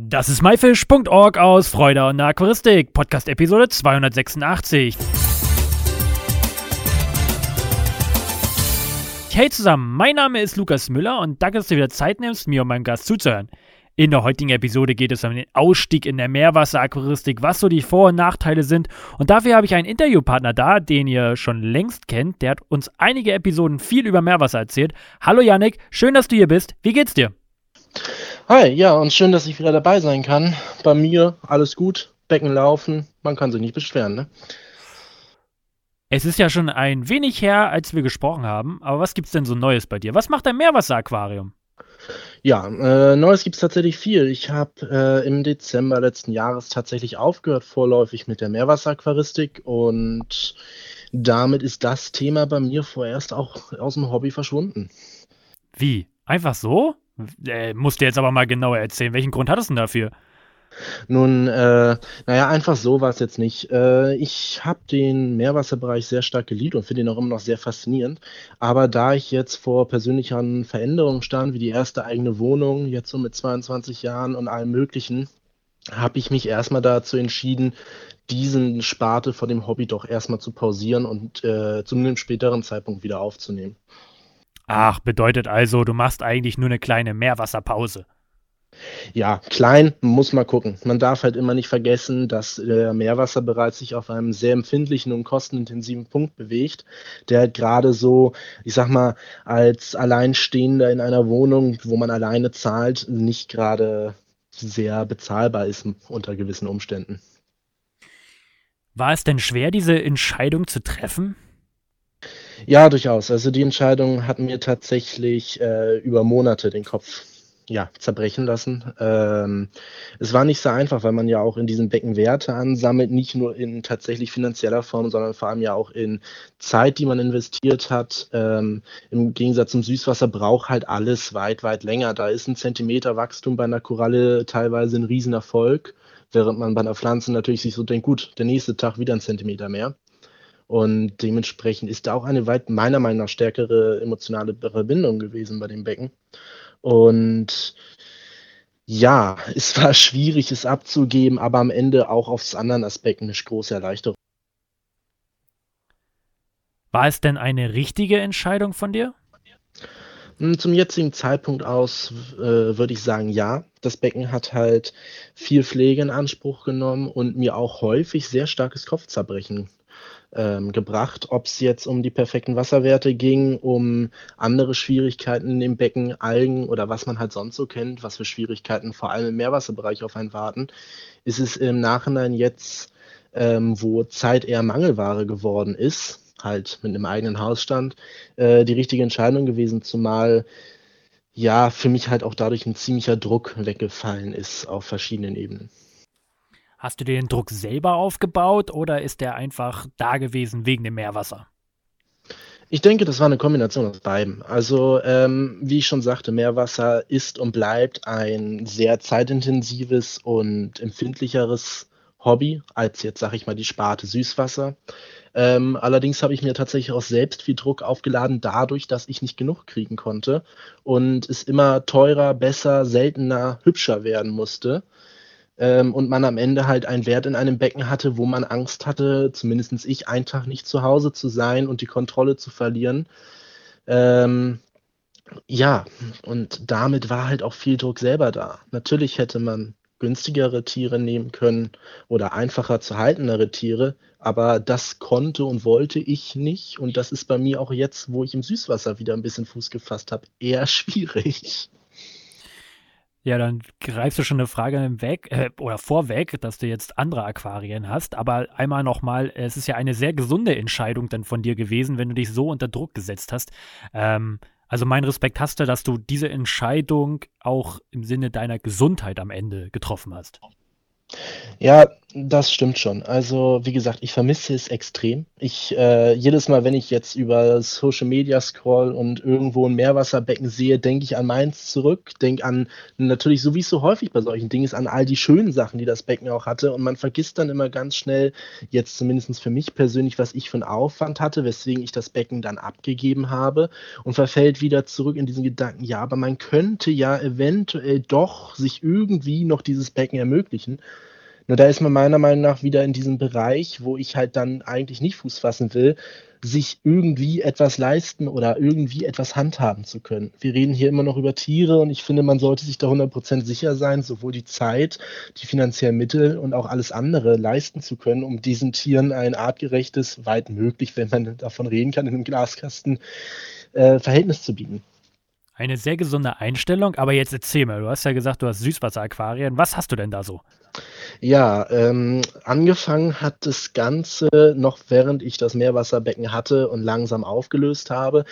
Das ist myfish.org aus Freude und Aquaristik, Podcast Episode 286. Hey zusammen, mein Name ist Lukas Müller und danke, dass du wieder Zeit nimmst, mir und meinem Gast zuzuhören. In der heutigen Episode geht es um den Ausstieg in der Meerwasseraquaristik, was so die Vor- und Nachteile sind. Und dafür habe ich einen Interviewpartner da, den ihr schon längst kennt. Der hat uns einige Episoden viel über Meerwasser erzählt. Hallo Yannick, schön, dass du hier bist. Wie geht's dir? Hi, ja, und schön, dass ich wieder dabei sein kann. Bei mir alles gut, Becken laufen, man kann sich nicht beschweren, ne? Es ist ja schon ein wenig her, als wir gesprochen haben, aber was gibt's denn so Neues bei dir? Was macht dein Meerwasseraquarium? Ja, äh, Neues gibt's tatsächlich viel. Ich habe äh, im Dezember letzten Jahres tatsächlich aufgehört, vorläufig mit der Meerwasseraquaristik und damit ist das Thema bei mir vorerst auch aus dem Hobby verschwunden. Wie? Einfach so? Äh, musst du jetzt aber mal genauer erzählen. Welchen Grund hattest du denn dafür? Nun, äh, naja, einfach so war es jetzt nicht. Äh, ich habe den Meerwasserbereich sehr stark geliebt und finde ihn auch immer noch sehr faszinierend. Aber da ich jetzt vor persönlichen Veränderungen stand, wie die erste eigene Wohnung, jetzt so mit 22 Jahren und allem Möglichen, habe ich mich erstmal dazu entschieden, diesen Sparte von dem Hobby doch erstmal zu pausieren und äh, zu einem späteren Zeitpunkt wieder aufzunehmen. Ach, bedeutet also, du machst eigentlich nur eine kleine Meerwasserpause. Ja, klein, muss man gucken. Man darf halt immer nicht vergessen, dass der Meerwasserbereich sich auf einem sehr empfindlichen und kostenintensiven Punkt bewegt, der halt gerade so, ich sag mal, als Alleinstehender in einer Wohnung, wo man alleine zahlt, nicht gerade sehr bezahlbar ist unter gewissen Umständen. War es denn schwer, diese Entscheidung zu treffen? Ja, durchaus. Also die Entscheidung hat mir tatsächlich äh, über Monate den Kopf ja, zerbrechen lassen. Ähm, es war nicht so einfach, weil man ja auch in diesem Becken Werte ansammelt, nicht nur in tatsächlich finanzieller Form, sondern vor allem ja auch in Zeit, die man investiert hat. Ähm, Im Gegensatz zum Süßwasser braucht halt alles weit, weit länger. Da ist ein Zentimeter Wachstum bei einer Koralle teilweise ein Riesenerfolg, während man bei einer Pflanze natürlich sich so denkt, gut, der nächste Tag wieder ein Zentimeter mehr. Und dementsprechend ist da auch eine weit meiner Meinung nach stärkere emotionale Verbindung gewesen bei dem Becken. Und ja, es war schwierig, es abzugeben, aber am Ende auch aufs anderen Aspekt eine große Erleichterung. War es denn eine richtige Entscheidung von dir? Hm, zum jetzigen Zeitpunkt aus äh, würde ich sagen, ja. Das Becken hat halt viel Pflege in Anspruch genommen und mir auch häufig sehr starkes Kopfzerbrechen ähm, gebracht, ob es jetzt um die perfekten Wasserwerte ging, um andere Schwierigkeiten im Becken, Algen oder was man halt sonst so kennt, was für Schwierigkeiten vor allem im Meerwasserbereich auf einen warten, ist es im Nachhinein jetzt, ähm, wo Zeit eher Mangelware geworden ist, halt mit einem eigenen Hausstand, äh, die richtige Entscheidung gewesen, zumal ja für mich halt auch dadurch ein ziemlicher Druck weggefallen ist auf verschiedenen Ebenen. Hast du dir den Druck selber aufgebaut oder ist der einfach da gewesen wegen dem Meerwasser? Ich denke, das war eine Kombination aus beiden. Also, ähm, wie ich schon sagte, Meerwasser ist und bleibt ein sehr zeitintensives und empfindlicheres Hobby als jetzt, sag ich mal, die Sparte Süßwasser. Ähm, allerdings habe ich mir tatsächlich auch selbst viel Druck aufgeladen, dadurch, dass ich nicht genug kriegen konnte und es immer teurer, besser, seltener, hübscher werden musste ähm, und man am Ende halt einen Wert in einem Becken hatte, wo man Angst hatte, zumindest ich, einen Tag nicht zu Hause zu sein und die Kontrolle zu verlieren. Ähm, ja, und damit war halt auch viel Druck selber da. Natürlich hätte man günstigere Tiere nehmen können oder einfacher zu haltendere Tiere, aber das konnte und wollte ich nicht und das ist bei mir auch jetzt, wo ich im Süßwasser wieder ein bisschen Fuß gefasst habe, eher schwierig. Ja, dann greifst du schon eine Frage weg äh, oder vorweg, dass du jetzt andere Aquarien hast. Aber einmal nochmal, es ist ja eine sehr gesunde Entscheidung dann von dir gewesen, wenn du dich so unter Druck gesetzt hast. Ähm, also mein Respekt hast du, dass du diese Entscheidung auch im Sinne deiner Gesundheit am Ende getroffen hast. Ja, Das stimmt schon. Also, wie gesagt, ich vermisse es extrem. Ich, äh, jedes Mal, wenn ich jetzt über Social Media scroll und irgendwo ein Meerwasserbecken sehe, denke ich an meins zurück, denke an natürlich, so wie es so häufig bei solchen Dingen ist, an all die schönen Sachen, die das Becken auch hatte. Und man vergisst dann immer ganz schnell, jetzt zumindest für mich persönlich, was ich für einen Aufwand hatte, weswegen ich das Becken dann abgegeben habe und verfällt wieder zurück in diesen Gedanken, ja, aber man könnte ja eventuell doch sich irgendwie noch dieses Becken ermöglichen. Nur da ist man meiner Meinung nach wieder in diesem Bereich, wo ich halt dann eigentlich nicht Fuß fassen will, sich irgendwie etwas leisten oder irgendwie etwas handhaben zu können. Wir reden hier immer noch über Tiere und ich finde, man sollte sich da 100% sicher sein, sowohl die Zeit, die finanziellen Mittel und auch alles andere leisten zu können, um diesen Tieren ein artgerechtes, weit möglich, wenn man davon reden kann, in einem Glaskasten äh, Verhältnis zu bieten. Eine sehr gesunde Einstellung, aber jetzt erzähl mal, du hast ja gesagt, du hast Süßwasseraquarien. Was hast du denn da so? Ja, ähm, angefangen hat das Ganze noch während ich das Meerwasserbecken hatte und langsam aufgelöst habe.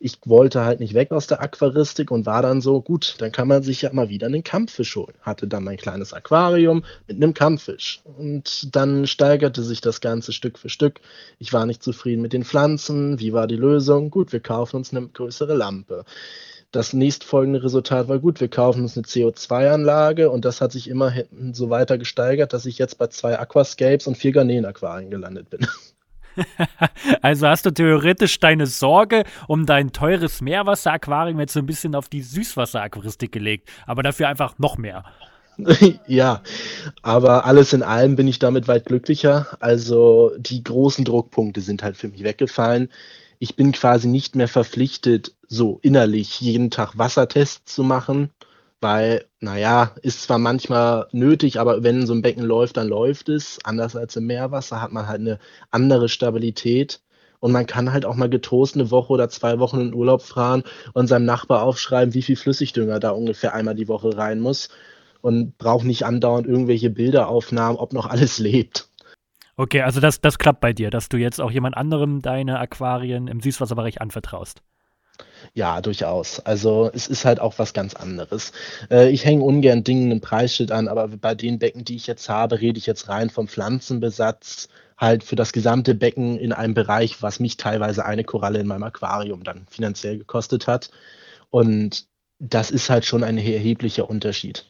Ich wollte halt nicht weg aus der Aquaristik und war dann so, gut, dann kann man sich ja mal wieder einen Kampffisch holen. Hatte dann mein kleines Aquarium mit einem Kampffisch. Und dann steigerte sich das Ganze Stück für Stück. Ich war nicht zufrieden mit den Pflanzen. Wie war die Lösung? Gut, wir kaufen uns eine größere Lampe. Das nächstfolgende Resultat war gut, wir kaufen uns eine CO2-Anlage und das hat sich immer so weiter gesteigert, dass ich jetzt bei zwei Aquascapes und vier Garnelen-Aquarien gelandet bin. also hast du theoretisch deine Sorge um dein teures Meerwasseraquarium jetzt so ein bisschen auf die Süßwasseraquaristik gelegt, aber dafür einfach noch mehr. ja, aber alles in allem bin ich damit weit glücklicher. Also die großen Druckpunkte sind halt für mich weggefallen ich bin quasi nicht mehr verpflichtet, so innerlich jeden Tag Wassertests zu machen, weil, naja, ist zwar manchmal nötig, aber wenn so ein Becken läuft, dann läuft es. Anders als im Meerwasser hat man halt eine andere Stabilität. Und man kann halt auch mal getrost eine Woche oder zwei Wochen in Urlaub fahren und seinem Nachbar aufschreiben, wie viel Flüssigdünger da ungefähr einmal die Woche rein muss. Und braucht nicht andauernd irgendwelche Bilderaufnahmen, ob noch alles lebt. Okay, also das, das klappt bei dir, dass du jetzt auch jemand anderem deine Aquarien im Süßwasserbereich anvertraust. Ja, durchaus. Also es ist halt auch was ganz anderes. Äh, ich hänge ungern Dingen ein Preisschild an, aber bei den Becken, die ich jetzt habe, rede ich jetzt rein vom Pflanzenbesatz, halt für das gesamte Becken in einem Bereich, was mich teilweise eine Koralle in meinem Aquarium dann finanziell gekostet hat. Und das ist halt schon ein erheblicher Unterschied.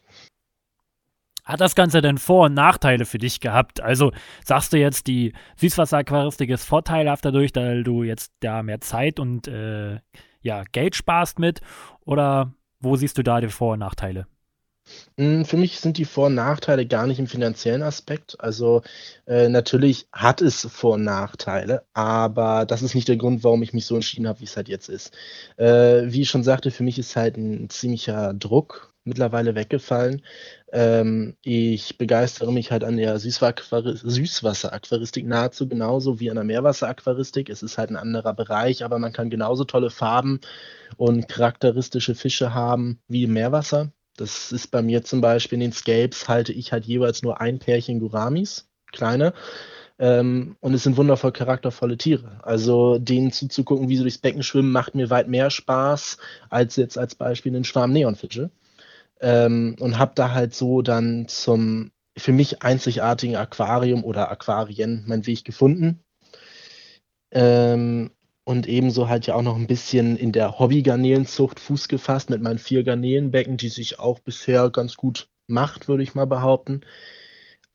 Hat das Ganze denn Vor- und Nachteile für dich gehabt? Also sagst du jetzt, die Süßwasseraquaristik ist vorteilhaft dadurch, weil du jetzt da mehr Zeit und äh, ja, Geld sparst mit? Oder wo siehst du da die Vor- und Nachteile? Hm, für mich sind die Vor- und Nachteile gar nicht im finanziellen Aspekt. Also äh, natürlich hat es Vor- und Nachteile, aber das ist nicht der Grund, warum ich mich so entschieden habe, wie es halt jetzt ist. Äh, wie ich schon sagte, für mich ist halt ein ziemlicher Druck mittlerweile weggefallen. Ähm, ich begeistere mich halt an der Süßwasseraquaristik nahezu genauso wie an der Meerwasseraquaristik. Es ist halt ein anderer Bereich, aber man kann genauso tolle Farben und charakteristische Fische haben wie im Meerwasser. Das ist bei mir zum Beispiel in den Scapes halte ich halt jeweils nur ein Pärchen Guramis, kleine. Ähm, und es sind wundervoll charaktervolle Tiere. Also denen zuzugucken, wie sie durchs Becken schwimmen, macht mir weit mehr Spaß als jetzt als Beispiel einen Schwarm Neonfische ähm, und habe da halt so dann zum für mich einzigartigen Aquarium oder Aquarien meinen Weg gefunden. Ähm, und ebenso halt ja auch noch ein bisschen in der Hobby-Garnelenzucht Fuß gefasst mit meinen vier Garnelenbecken, die sich auch bisher ganz gut macht, würde ich mal behaupten.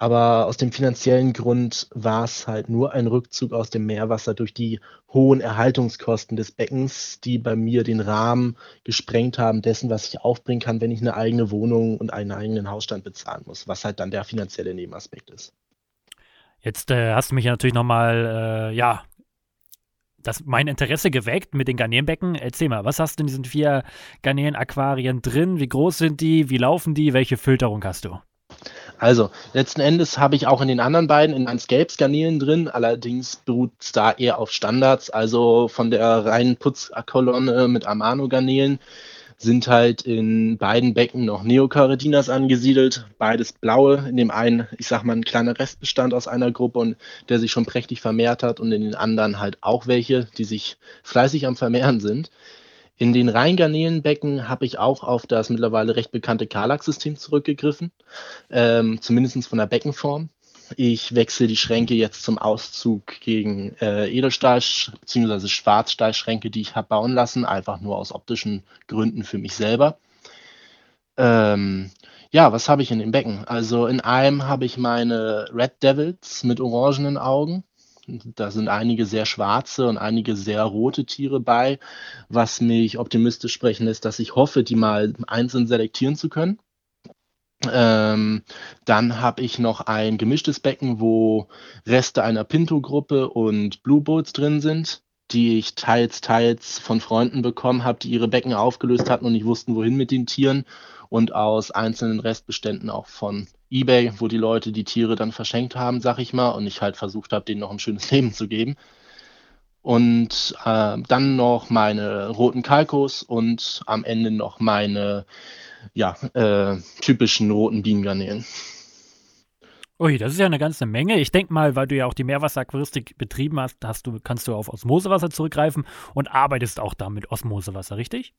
Aber aus dem finanziellen Grund war es halt nur ein Rückzug aus dem Meerwasser durch die hohen Erhaltungskosten des Beckens, die bei mir den Rahmen gesprengt haben dessen, was ich aufbringen kann, wenn ich eine eigene Wohnung und einen eigenen Hausstand bezahlen muss, was halt dann der finanzielle Nebenaspekt ist. Jetzt äh, hast du mich natürlich nochmal, äh, ja, das, mein Interesse geweckt mit den Garnelenbecken. Erzähl mal, was hast du in diesen vier Garnelen-Aquarien drin? Wie groß sind die? Wie laufen die? Welche Filterung hast du? Also, letzten Endes habe ich auch in den anderen beiden in Landscapes-Garnelen drin, allerdings beruht es da eher auf Standards, also von der reinen Putzkolonne mit Amano-Garnelen sind halt in beiden Becken noch Neocardinas angesiedelt, beides blaue, in dem einen, ich sag mal, ein kleiner Restbestand aus einer Gruppe und der sich schon prächtig vermehrt hat und in den anderen halt auch welche, die sich fleißig am Vermehren sind. In den Rheingarnelenbecken habe ich auch auf das mittlerweile recht bekannte Karlak-System zurückgegriffen, ähm, zumindest von der Beckenform. Ich wechsle die Schränke jetzt zum Auszug gegen äh, Edelstahl- bzw. Schwarzstahlschränke, die ich habe bauen lassen, einfach nur aus optischen Gründen für mich selber. Ähm, ja, was habe ich in dem Becken? Also in einem habe ich meine Red Devils mit orangenen Augen. Da sind einige sehr schwarze und einige sehr rote Tiere bei, was mich optimistisch sprechen lässt, dass ich hoffe, die mal einzeln selektieren zu können. Ähm, dann habe ich noch ein gemischtes Becken, wo Reste einer Pinto-Gruppe und Blue Bulls drin sind, die ich teils, teils von Freunden bekommen habe, die ihre Becken aufgelöst hatten und nicht wussten, wohin mit den Tieren. Und aus einzelnen Restbeständen auch von eBay, wo die Leute die Tiere dann verschenkt haben, sag ich mal, und ich halt versucht habe, denen noch ein schönes Leben zu geben. Und äh, dann noch meine roten Kalkos und am Ende noch meine ja, äh, typischen roten Bienengarnelen. Ui, das ist ja eine ganze Menge. Ich denke mal, weil du ja auch die Meerwasseraquaristik betrieben hast, hast du, kannst du auf Osmosewasser zurückgreifen und arbeitest auch da mit Osmosewasser, richtig?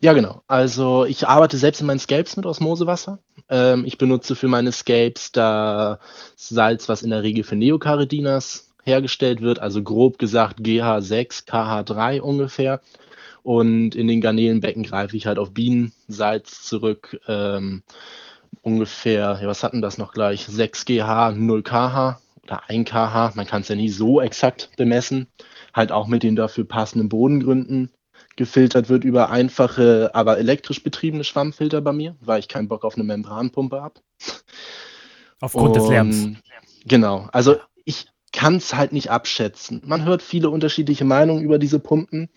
Ja, genau. Also ich arbeite selbst in meinen Scapes mit Osmosewasser. Ähm, ich benutze für meine Scapes da Salz, was in der Regel für Neocardinas hergestellt wird, also grob gesagt GH6, KH3 ungefähr. Und in den Garnelenbecken greife ich halt auf Bienensalz zurück. Ähm, ungefähr, ja, was hatten das noch gleich? 6 GH, 0 KH oder 1 KH. Man kann es ja nie so exakt bemessen. Halt auch mit den dafür passenden Bodengründen. Gefiltert wird über einfache, aber elektrisch betriebene Schwammfilter bei mir, weil ich keinen Bock auf eine Membranpumpe habe. Aufgrund Und, des Lärms. Genau. Also kann es halt nicht abschätzen. Man hört viele unterschiedliche Meinungen über diese Pumpen.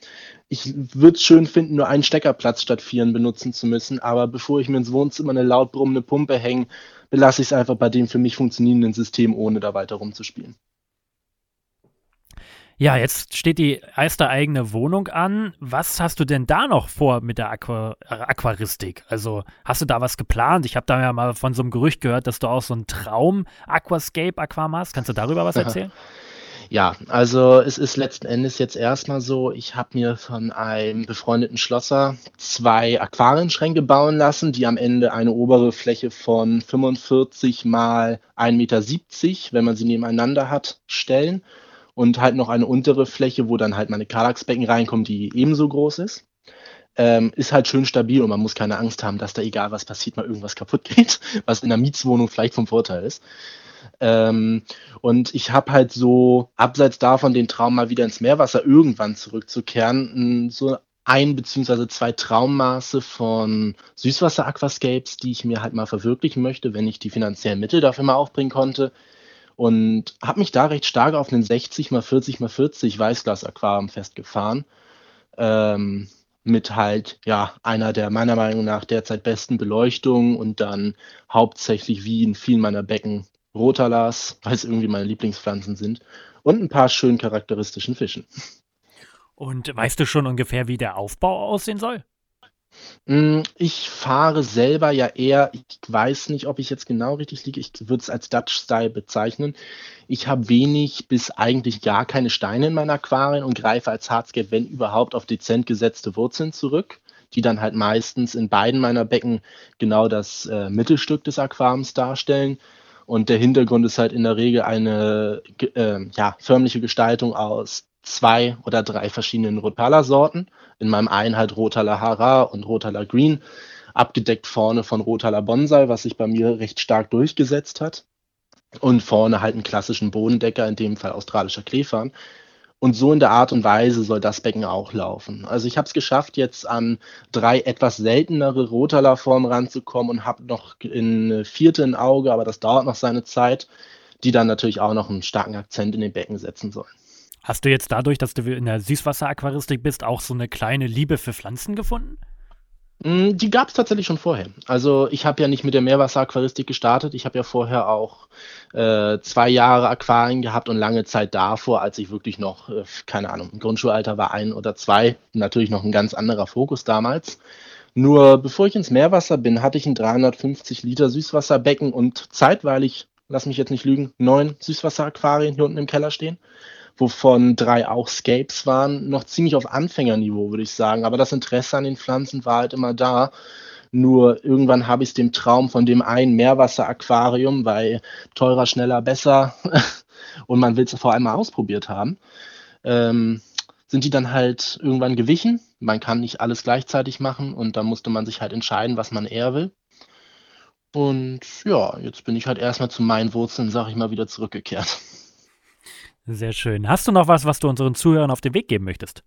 Ich würde es schön finden, nur einen Steckerplatz statt vieren benutzen zu müssen, aber bevor ich mir ins Wohnzimmer eine laut brummende Pumpe hänge, belasse ich es einfach bei dem für mich funktionierenden System, ohne da weiter rumzuspielen. Ja, jetzt steht die erste eigene Wohnung an. Was hast du denn da noch vor mit der Aqua äh, Aquaristik? Also hast du da was geplant? Ich habe da ja mal von so einem Gerücht gehört, dass du auch so einen Traum Aquascape Aquam hast. Kannst du darüber was erzählen? Ja, also es ist letzten Endes jetzt erstmal so, ich habe mir von einem befreundeten Schlosser zwei Aquarienschränke bauen lassen, die am Ende eine obere Fläche von 45 mal 1,70 Meter, wenn man sie nebeneinander hat, stellen und halt noch eine untere Fläche, wo dann halt meine Kallaxbecken reinkommen, die ebenso groß ist. Ähm, ist halt schön stabil und man muss keine Angst haben, dass da egal was passiert, mal irgendwas kaputt geht, was in der Mietswohnung vielleicht vom Vorteil ist. Ähm, und ich habe halt so, abseits davon, den Traum mal wieder ins Meerwasser irgendwann zurückzukehren, so ein beziehungsweise zwei Traummaße von Süßwasser-Aquascapes, die ich mir halt mal verwirklichen möchte, wenn ich die finanziellen Mittel dafür mal aufbringen konnte und habe mich da recht stark auf einen 60 x 40 x 40 Weißglas-Aquarium festgefahren. Ähm, mit halt, ja, einer der meiner Meinung nach derzeit besten Beleuchtungen und dann hauptsächlich wie in vielen meiner Becken Rotalas, weil es irgendwie meine Lieblingspflanzen sind und ein paar schön charakteristischen Fischen. Und weißt du schon ungefähr, wie der Aufbau aussehen soll? Hm, ich fahre selber ja eher ich weiß nicht, ob ich jetzt genau richtig liege, ich würde es als Dutch Style bezeichnen. Ich habe wenig bis eigentlich gar keine Steine in meinen Aquarien und greife als Hardscape, wenn überhaupt, auf dezent gesetzte Wurzeln zurück, die dann halt meistens in beiden meiner Becken genau das, äh, Mittelstück des Aquariums darstellen. Und der Hintergrund ist halt in der Regel eine äh, ja, förmliche Gestaltung aus zwei oder drei verschiedenen Rotala-Sorten. In meinem einen halt Rotala Hara und Rotala Green, abgedeckt vorne von Rotala Bonsai, was sich bei mir recht stark durchgesetzt hat. Und vorne halt einen klassischen Bodendecker, in dem Fall australischer Kleefern. Und so in der Art und Weise soll das Becken auch laufen. Also ich habe es geschafft, jetzt an drei etwas seltenere Rotala-Formen ranzukommen und habe noch eine vierte im Auge, aber das dauert noch seine Zeit, die dann natürlich auch noch einen starken Akzent in den Becken setzen sollen. Hast du jetzt dadurch, dass du in der Süßwasseraquaristik bist, auch so eine kleine Liebe für Pflanzen gefunden? Mm, die gab es tatsächlich schon vorher. Also ich habe ja nicht mit der Meerwasseraquaristik gestartet. Ich habe ja vorher auch äh, zwei Jahre Aquarien gehabt und lange Zeit davor, als ich wirklich noch, äh, keine Ahnung, im Grundschulalter war ein oder zwei, natürlich noch ein ganz anderer Fokus damals. Nur bevor ich ins Meerwasser bin, hatte ich ein 350 Liter Süßwasserbecken und zeitweilig, lass mich jetzt nicht lügen, neun Süßwasseraquarien hier unten im Keller stehen wovon drei auch Scapes waren, noch ziemlich auf Anfängerniveau, würde ich sagen. Aber das Interesse an den Pflanzen war halt immer da. Nur irgendwann habe ich es dem Traum von dem einen Meerwasseraquarium, weil teurer, schneller, besser und man will es vor allem mal ausprobiert haben, ähm, sind die dann halt irgendwann gewichen. Man kann nicht alles gleichzeitig machen und da musste man sich halt entscheiden, was man eher will. Und ja, jetzt bin ich halt erstmal zu meinen Wurzeln, sag ich mal, wieder zurückgekehrt. Sehr schön. Hast du noch was, was du unseren Zuhörern auf den Weg geben möchtest?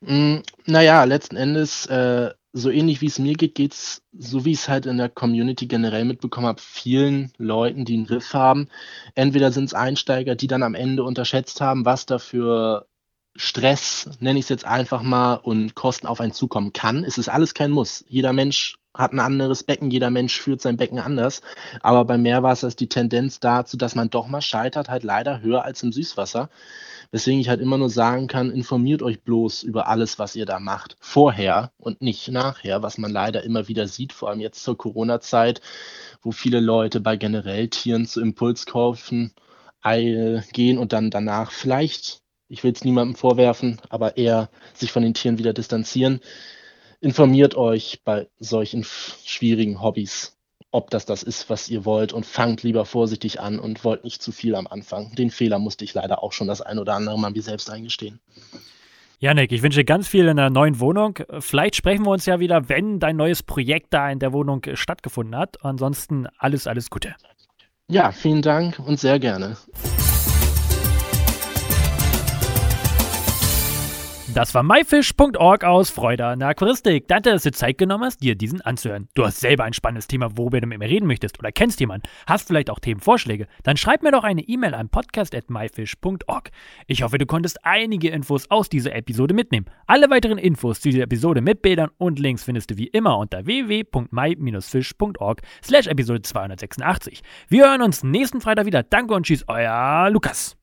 Mm, naja, letzten Endes, äh, so ähnlich wie es mir geht, geht es, so wie ich es halt in der Community generell mitbekommen habe, vielen Leuten, die einen Riff haben. Entweder sind es Einsteiger, die dann am Ende unterschätzt haben, was dafür Stress, nenne ich es jetzt einfach mal, und Kosten auf einen zukommen kann. Es ist alles kein Muss. Jeder Mensch hat ein anderes Becken, jeder Mensch führt sein Becken anders. Aber beim Meerwasser ist die Tendenz dazu, dass man doch mal scheitert, halt leider höher als im Süßwasser. Weswegen ich halt immer nur sagen kann, informiert euch bloß über alles, was ihr da macht. Vorher und nicht nachher, was man leider immer wieder sieht, vor allem jetzt zur Corona-Zeit, wo viele Leute bei generell Tieren zu Impulskaufen gehen und dann danach vielleicht, ich will es niemandem vorwerfen, aber eher sich von den Tieren wieder distanzieren informiert euch bei solchen schwierigen Hobbys, ob das das ist, was ihr wollt und fangt lieber vorsichtig an und wollt nicht zu viel am Anfang. Den Fehler musste ich leider auch schon das ein oder andere Mal mir selbst eingestehen. Janik, ich wünsche dir ganz viel in der neuen Wohnung. Vielleicht sprechen wir uns ja wieder, wenn dein neues Projekt da in der Wohnung stattgefunden hat. Ansonsten alles, alles Gute. Ja, vielen Dank und sehr gerne. Das war myfish.org aus Freude an der Aquaristik. Danke, dass du Zeit genommen hast, dir diesen anzuhören. Du hast selber ein spannendes Thema, worüber du mit mir reden möchtest oder kennst jemanden, hast vielleicht auch Themenvorschläge, dann schreib mir doch eine E-Mail an podcast.myfish.org. Ich hoffe, du konntest einige Infos aus dieser Episode mitnehmen. Alle weiteren Infos zu dieser Episode mit Bildern und Links findest du wie immer unter www.my-fish.org slash Episode 286. Wir hören uns nächsten Freitag wieder. Danke und tschüss, euer Lukas.